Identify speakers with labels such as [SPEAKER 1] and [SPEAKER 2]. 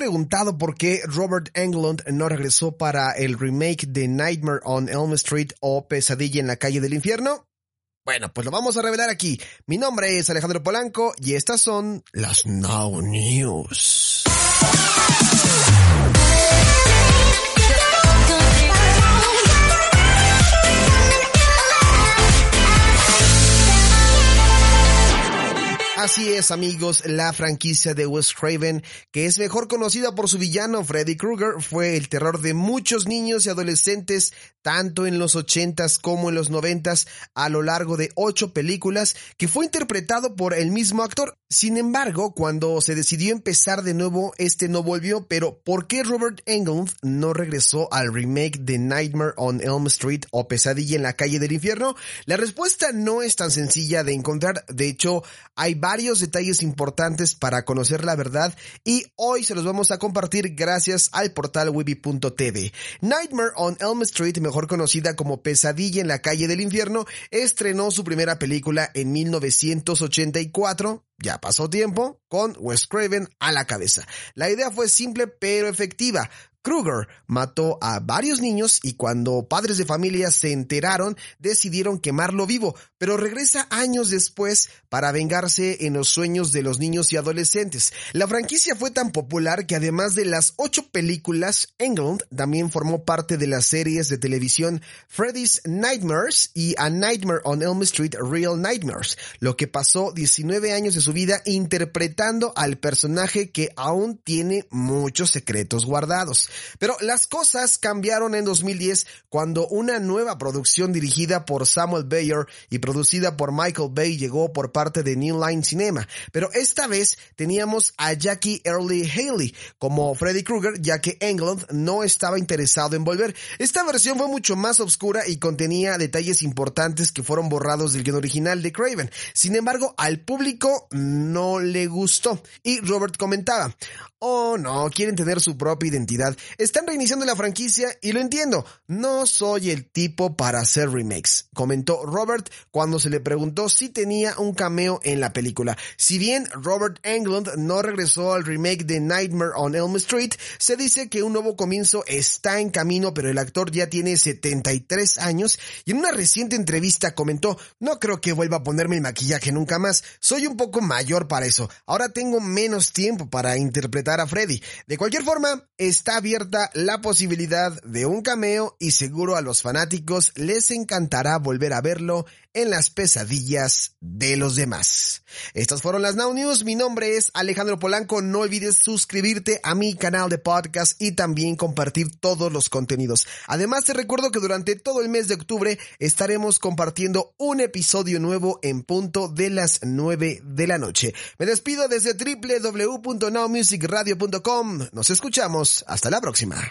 [SPEAKER 1] Preguntado por qué Robert Englund no regresó para el remake de Nightmare on Elm Street o Pesadilla en la calle del infierno? Bueno, pues lo vamos a revelar aquí. Mi nombre es Alejandro Polanco y estas son las Now News. Así es, amigos, la franquicia de Wes Craven, que es mejor conocida por su villano Freddy Krueger, fue el terror de muchos niños y adolescentes, tanto en los 80s como en los 90s, a lo largo de ocho películas, que fue interpretado por el mismo actor. Sin embargo, cuando se decidió empezar de nuevo, este no volvió, pero ¿por qué Robert Englund no regresó al remake de Nightmare on Elm Street o Pesadilla en la calle del infierno? La respuesta no es tan sencilla de encontrar, de hecho, hay varios detalles importantes para conocer la verdad y hoy se los vamos a compartir gracias al portal Webby.tv. Nightmare on Elm Street, mejor conocida como Pesadilla en la calle del infierno, estrenó su primera película en 1984 ya pasó tiempo con Wes Craven a la cabeza. La idea fue simple pero efectiva. Kruger mató a varios niños y cuando padres de familia se enteraron decidieron quemarlo vivo, pero regresa años después para vengarse en los sueños de los niños y adolescentes. La franquicia fue tan popular que además de las ocho películas, Englund también formó parte de las series de televisión Freddy's Nightmares y A Nightmare on Elm Street Real Nightmares, lo que pasó 19 años de su vida interpretando al personaje que aún tiene muchos secretos guardados. Pero las cosas cambiaron en 2010 cuando una nueva producción dirigida por Samuel Bayer y producida por Michael Bay llegó por parte de New Line Cinema. Pero esta vez teníamos a Jackie Early Haley como Freddy Krueger ya que Englund no estaba interesado en volver. Esta versión fue mucho más oscura y contenía detalles importantes que fueron borrados del guion original de Craven. Sin embargo, al público no le gustó. Y Robert comentaba, oh no, quieren tener su propia identidad. Están reiniciando la franquicia y lo entiendo. No soy el tipo para hacer remakes, comentó Robert cuando se le preguntó si tenía un cameo en la película. Si bien Robert Englund no regresó al remake de Nightmare on Elm Street, se dice que un nuevo comienzo está en camino, pero el actor ya tiene 73 años y en una reciente entrevista comentó, no creo que vuelva a ponerme el maquillaje nunca más. Soy un poco mayor para eso. Ahora tengo menos tiempo para interpretar a Freddy. De cualquier forma, está abierta la posibilidad de un cameo y seguro a los fanáticos les encantará volver a verlo en las pesadillas de los demás. Estas fueron las Now News. Mi nombre es Alejandro Polanco. No olvides suscribirte a mi canal de podcast y también compartir todos los contenidos. Además te recuerdo que durante todo el mes de octubre estaremos compartiendo un episodio nuevo en punto de las 9 de la noche. Me despido desde www.nowmusicradio.com. Nos escuchamos. Hasta la próxima.